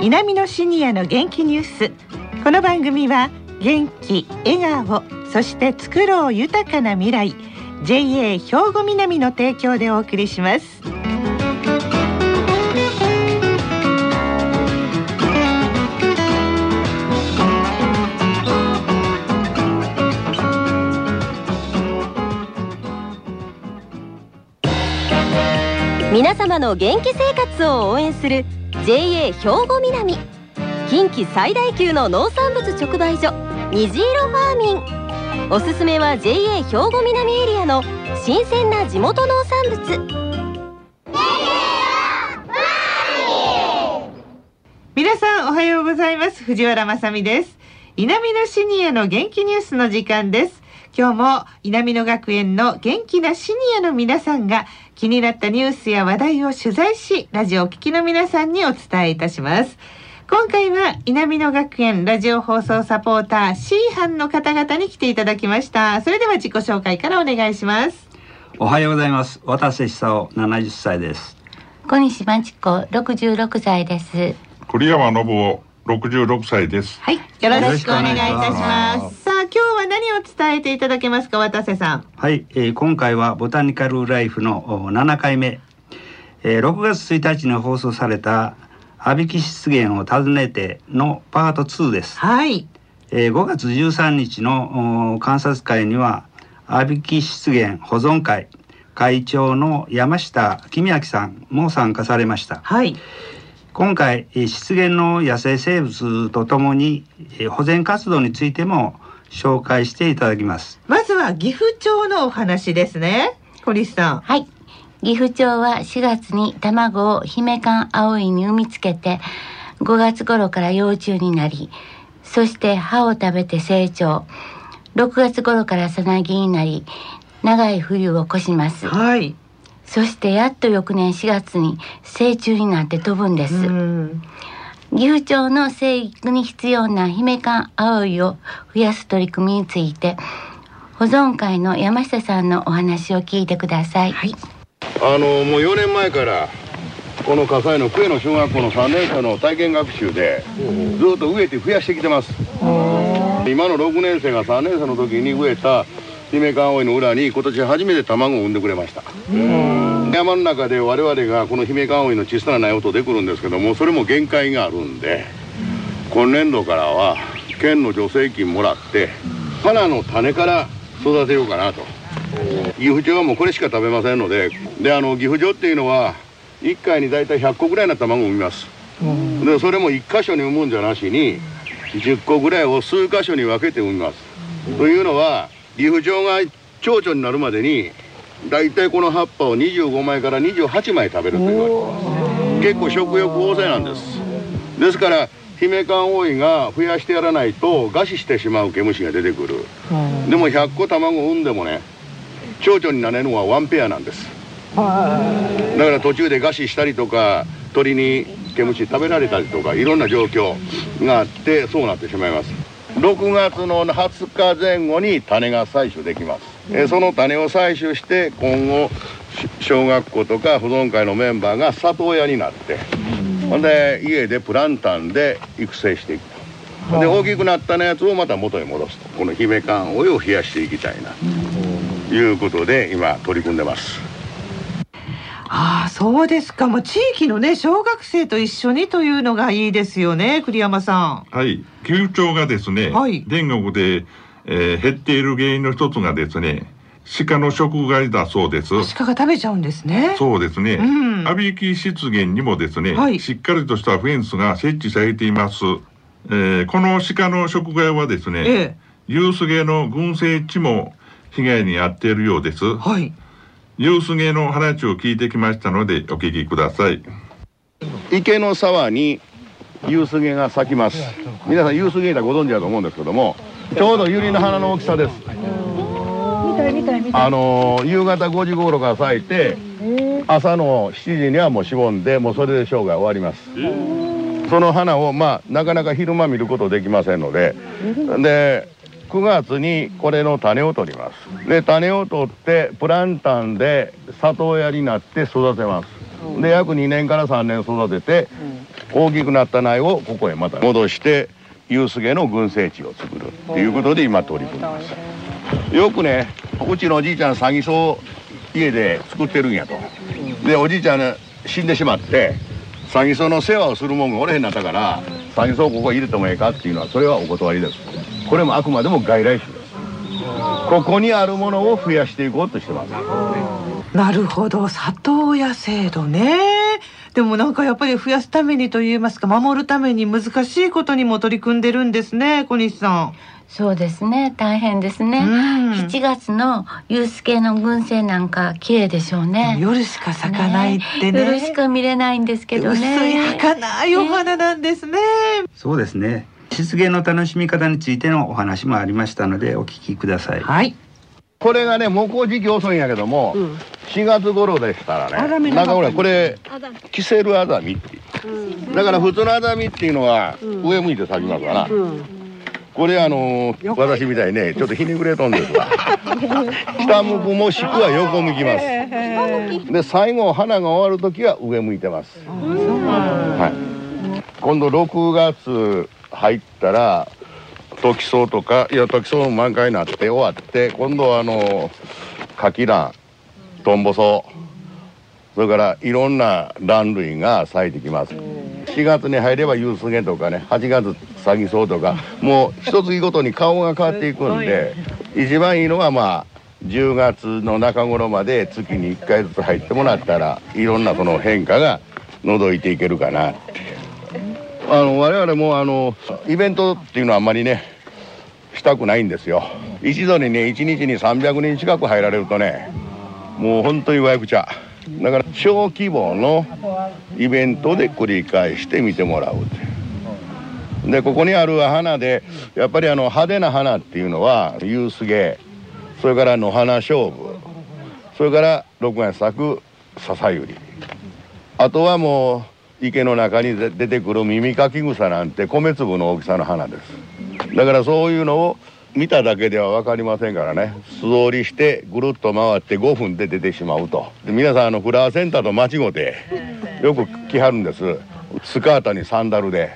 南のシニアの元気ニュース。この番組は元気笑顔そして作ろう豊かな未来。JA 兵庫南の提供でお送りします。皆様の元気生活を応援する JA 兵庫南。近畿最大級の農産物直売所虹色ファーミン。おすすめは JA 兵庫南エリアの新鮮な地元農産物。皆さんおはようございます。藤原まさです。南のシニアの元気ニュースの時間です。今日も南野学園の元気なシニアの皆さんが気になったニュースや話題を取材し、ラジオを聴きの皆さんにお伝えいたします。今回は南野学園ラジオ放送サポーター C 班の方々に来ていただきました。それでは自己紹介からお願いします。おはようございます。渡瀬久夫70歳です。小西真知子66歳です。栗山信夫66歳です。はい、よろしくお願いいたします。何を伝えていただけますか、渡瀬さん。はい、えー、今回はボタニカルライフの7回目。えー、6月1日に放送された阿ビキ湿原を訪ねてのパート2です。はい。えー、5月13日の観察会には阿ビキ湿原保存会会長の山下公明さんも参加されました。はい。今回湿原の野生生物とともに保全活動についても紹介していただきます。まずは岐阜町のお話ですね。堀さん。はい。岐阜町は4月に卵を姫館葵に産みつけて5月頃から幼虫になりそして葉を食べて成長。6月頃からさなぎになり長い冬を越します。はい。そしてやっと翌年4月に成虫になって飛ぶんです。岐阜町の生育に必要な姫館葵を増やす取り組みについて保存会の山下さんのお話を聞いてください。はい、あのもう4年前からこの葛西の久江の小学校の3年生の体験学習でずっと植えて増やしてきてます。今の6年生が3年生の時に植えた姫川葵の裏に今年初めて卵を産んでくれました山の中で我々がこの姫川葵の小さな苗音でくるんですけどもそれも限界があるんで今年度からは県の助成金もらって花の種から育てようかなと。岐阜町はもうこれしか食べませんのでであの岐阜町っていうのは1回に大体100個ぐらいの卵を産みます。でそれも1箇所に産むんじゃなしに10個ぐらいを数箇所に分けて産みます。というのは岐阜町が蝶々になるまでに大体この葉っぱを25枚から28枚食べると言われて結構食欲旺盛なんです。ですから姫缶多いが増やしてやらないと餓死してしまう毛虫が出てくる。でも100個卵を産んでもね蝶々になれるのはワンペアなんです。だから途中で餓死したりとか鳥に毛虫食べられたりとかいろんな状況があってそうなってしまいます。6月の20日前後に種が採取できます、えその種を採取して今後小学校とか保存会のメンバーが里親になってほんで家でプランタンで育成していく。とで大きくなったやつをまた元に戻すと。この姫缶お湯を冷やしていきたいな。ということで今取り組んでます。ああそうですか。もう地域のね小学生と一緒にというのがいいですよね栗山さん。はい。球長がですね、はい、全国で、えー、減っている原因の一つがですね鹿の食害だそうです。鹿が食べちゃうんですね。そうですね、うん、阿ビキ湿原にもですね、はい、しっかりとしたフェンスが設置されています、えー、この鹿の食害はですね、ええ、ユースゲの群生地も被害に遭っているようです。はい。ユースゲの話を聞いてきましたのでお聞きください。池の沢にユースゲが咲きます。皆さんユースゲータご存知だと思うんですけどもちょうどユリの花の大きさです。あの夕方5時頃から咲いて朝の7時にはもうしぼんでもうそれで生涯終わります。その花をまあなかなか昼間見ることできませんのでで9月にこれの種を取ります。で種を取ってプランタンで里親になって育てます。で約2年から3年育てて大きくなった苗をここへまた戻してユースゲの群生地を作るっていうことで今取り組んでます。よくねうちのおじいちゃん詐欺草家で作ってるんやと。でおじいちゃん、ね、死んでしまって詐欺草の世話をするもんがおれへんなったから詐欺草をここ入れてもええかっていうのはそれはお断りです。これもあくまでも外来種です。ここにあるものを増やしていこうとしてます。なるほど里親制度ね。でもなんかやっぱり増やすためにといいますか守るために難しいことにも取り組んでるんですね小西さん。そうですね。大変ですね、うん、7月のユース系の群生なんか綺麗でしょうね。夜しか咲かないってね、ね、夜しか見れないんですけどね。薄い儚いお花なんですね、ね、そうですね。湿原の楽しみ方についてのお話もありましたのでお聞きください。はいこれがね木工時期遅いんやけども、うん、4月頃でしたらねなんかほらこれキセルアザミってだから普通のアザミっていうのは上向いて咲きますから、うん。これあのー、私みたいねちょっとひねくれとんですわ。下向くもしくは横向きます。で最後花が終わる時は上向いてます。はい。今度6月入ったらトキソウとかいやトキソウ満開になって終わって今度はあのカキラントンボソウそれからいろんな卵類が咲いてきます。4月に入ればユースゲとかね8月サギソウとかもう一月ごとに顔が変わっていくんで一番いいのはまあ10月の中頃まで月に1回ずつ入ってもらったらいろんなその変化が覗いていけるかなってあの我々もあのイベントっていうのはあんまりねしたくないんですよ。一度にね1日に300人近く入られるとねもう本当にわやくちゃ。だから小規模のイベントで繰り返して見てもらうでここにある花でやっぱりあの派手な花っていうのはユースゲそれから野花勝負それから6月咲く笹百合。あとはもう池の中に出てくる耳かき草なんて米粒の大きさの花です。だからそういうのを見ただけでは分かりませんからね。素通りしてぐるっと回って5分で出てしまうと。で皆さんあのフラワーセンターと間違うてよく来はるんです。スカートにサンダルで。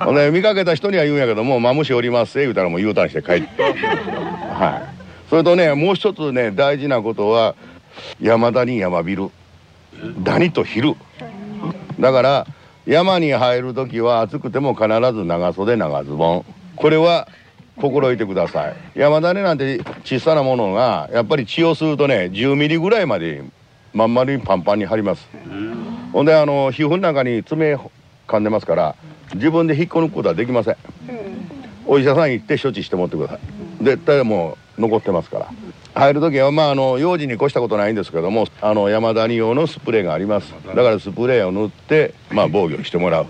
ほんで見かけた人には言うんやけども「マムシおります」言うたらもう U ターンして帰って。はい。それとねもう一つね大事なことは山田に山ビル。ダニと昼だから山に入る時は暑くても必ず長袖長ズボン。これは心得てください。山種なんて小さなものがやっぱり血を吸うとね10ミリぐらいまでまん丸にパンパンに張ります。ほんであの皮膚の中に爪噛んでますから自分で引っこ抜くことはできません。お医者さん行って処置して持ってください。絶対もう残ってますから。入る時はまああの用心に越したことないんですけどもあの山谷用のスプレーがあります。だからスプレーを塗ってまあ防御してもらう。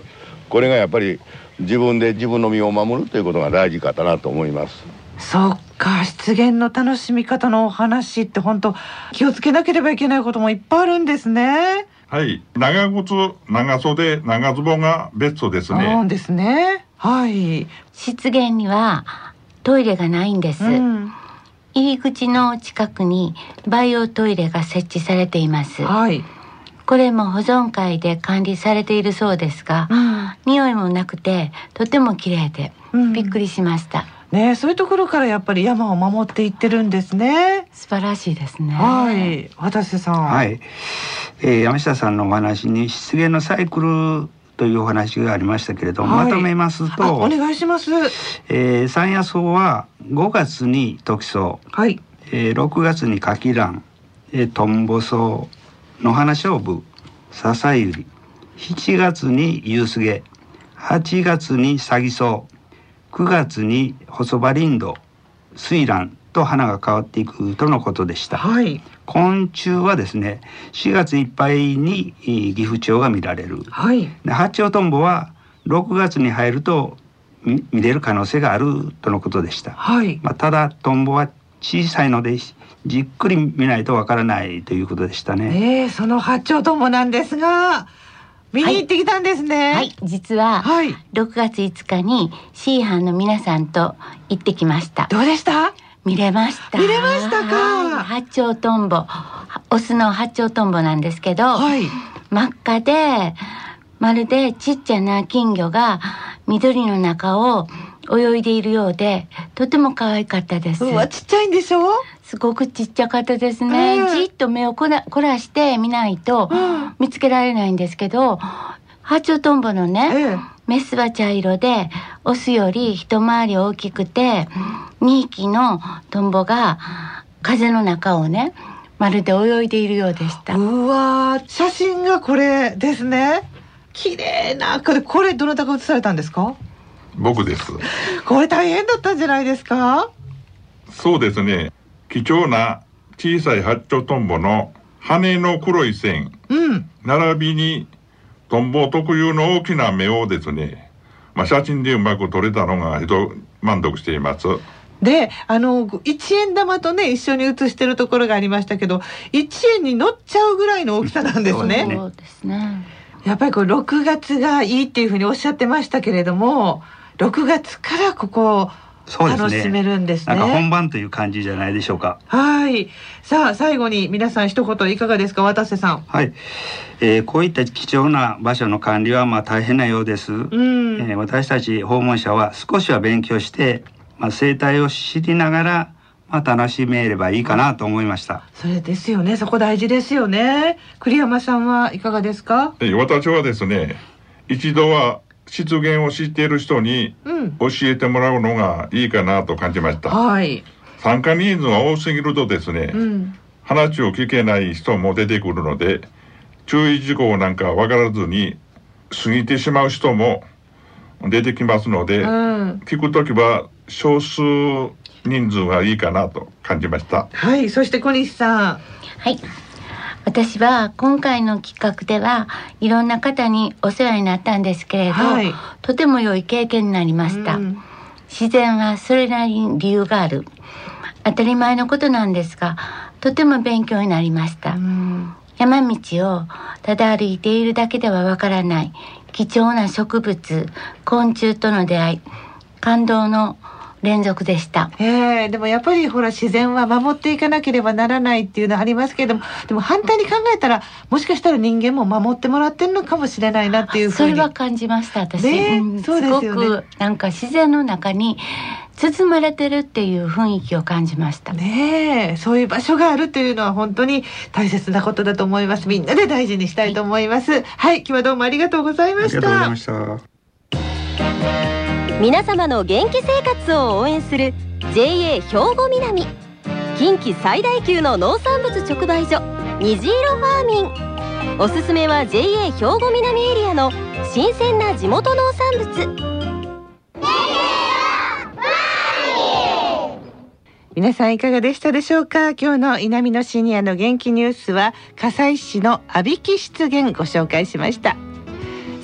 これがやっぱり自分で自分の身を守るということが大事かなと思います。そっか湿原の楽しみ方のお話って本当気をつけなければいけないこともいっぱいあるんですね。はい。長靴長袖長ズボンがベストですね。そうですね。はい。湿原にはトイレがないんです、うん、入り口の近くに培養トイレが設置されていますはいこれも保存会で管理されているそうですが、うん、匂いもなくてとても綺麗で、びっくりしました。ね、そういうところからやっぱり山を守っていってるんですね。素晴らしいですね。はい、渡瀬さん。はい、えー、山下さんのお話に湿原のサイクルというお話がありましたけれども、はい、まとめますと、お願いします。えー、山野草は5月にトキソウ、はい、えー、6月にカキラン、えー、トンボソウ、野花勝負笹ゆり7月に夕すげ8月にサギソウ9月に細葉林道。水蘭と花が変わっていくとのことでした、はい、昆虫はですね4月いっぱいに岐阜町が見られる、はい、で八丁トンボは6月に入ると見れる可能性があるとのことでした、はい。まあ、ただトンボは小さいのでじっくり見ないとわからないということでしたね。えー、その八丁ともなんですが。見に行ってきたんですね。はい、はい、実は、はい、6月5日に C 班の皆さんと行ってきました。どうでした？見れました。見れましたか？八丁トンボ、オスの八丁トンボなんですけど、はい、真っ赤でまるでちっちゃな金魚が緑の中を泳いでいるようでとても可愛かったです。うわちっちゃいんでしょ？すごくちっちゃかったですね、えー、じっと目をこら凝らして見ないと見つけられないんですけどハチョウトンボのね、えー、メスは茶色でオスより一回り大きくて2匹のトンボが風の中をねまるで泳いでいるようでした。うわ写真がこれですね。綺麗なこれこれどなたが写されたんですか？僕です。これ大変だったんじゃないですか？そうですね。貴重な小さい八丁トンボの羽の黒い線、うん、並びにトンボ特有の大きな目をですね、まあ、写真でうまく撮れたのが人満足しています。であの1円玉とね一緒に写してるところがありましたけど1円に乗っちゃうぐらいの大きさなんですね。そうですねやっぱりこう6月がいいっていうふうにおっしゃってましたけれども6月からここ楽しめるんですね。なんか本番という感じじゃないでしょうか。はい。さあ最後に皆さん一言いかがですか渡瀬さん。はい。えー、こういった貴重な場所の管理はまあ大変なようです。うん、えー、私たち訪問者は少しは勉強して、まあ、生態を知りながらまあ、楽しめればいいかなと思いました。それですよね。そこ大事ですよね。栗山さんはいかがですか？私はですね、一度は湿原を知っている人に教えてもらうのがいいかなと感じました。はい。参加人数が多すぎるとですね、うん、話を聞けない人も出てくるので、注意事項なんか分からずに過ぎてしまう人も出てきますので、うん、聞くときは少数人数がいいかなと感じました。はい、そして小西さん。はい。私は今回の企画ではいろんな方にお世話になったんですけれど、はい、とても良い経験になりました、うん、自然はそれなりに理由がある。当たり前のことなんですがとても勉強になりました、うん、山道をただ歩いているだけではわからない貴重な植物昆虫との出会い感動の連続でした。ええでもやっぱりほら自然は守っていかなければならないっていうのはありますけれども、でも反対に考えたらもしかしたら人間も守ってもらってるのかもしれないなっていうそれは感じました私。ね、うん、そうですよね。すごくなんか自然の中に包まれてるっていう雰囲気を感じました。ねそういう場所があるというのは本当に大切なことだと思います。みんなで大事にしたいと思います、はい、はい、今日はどうもありがとうございました。ありがとうございました皆様の元気生活を応援する JA 兵庫南。近畿最大級の農産物直売所虹色ファーミン。おすすめは JA 兵庫南エリアの新鮮な地元農産物。皆さんいかがでしたでしょうか？今日の南のシニアの元気ニュースは笠井市の阿ビき湿原ご紹介しました。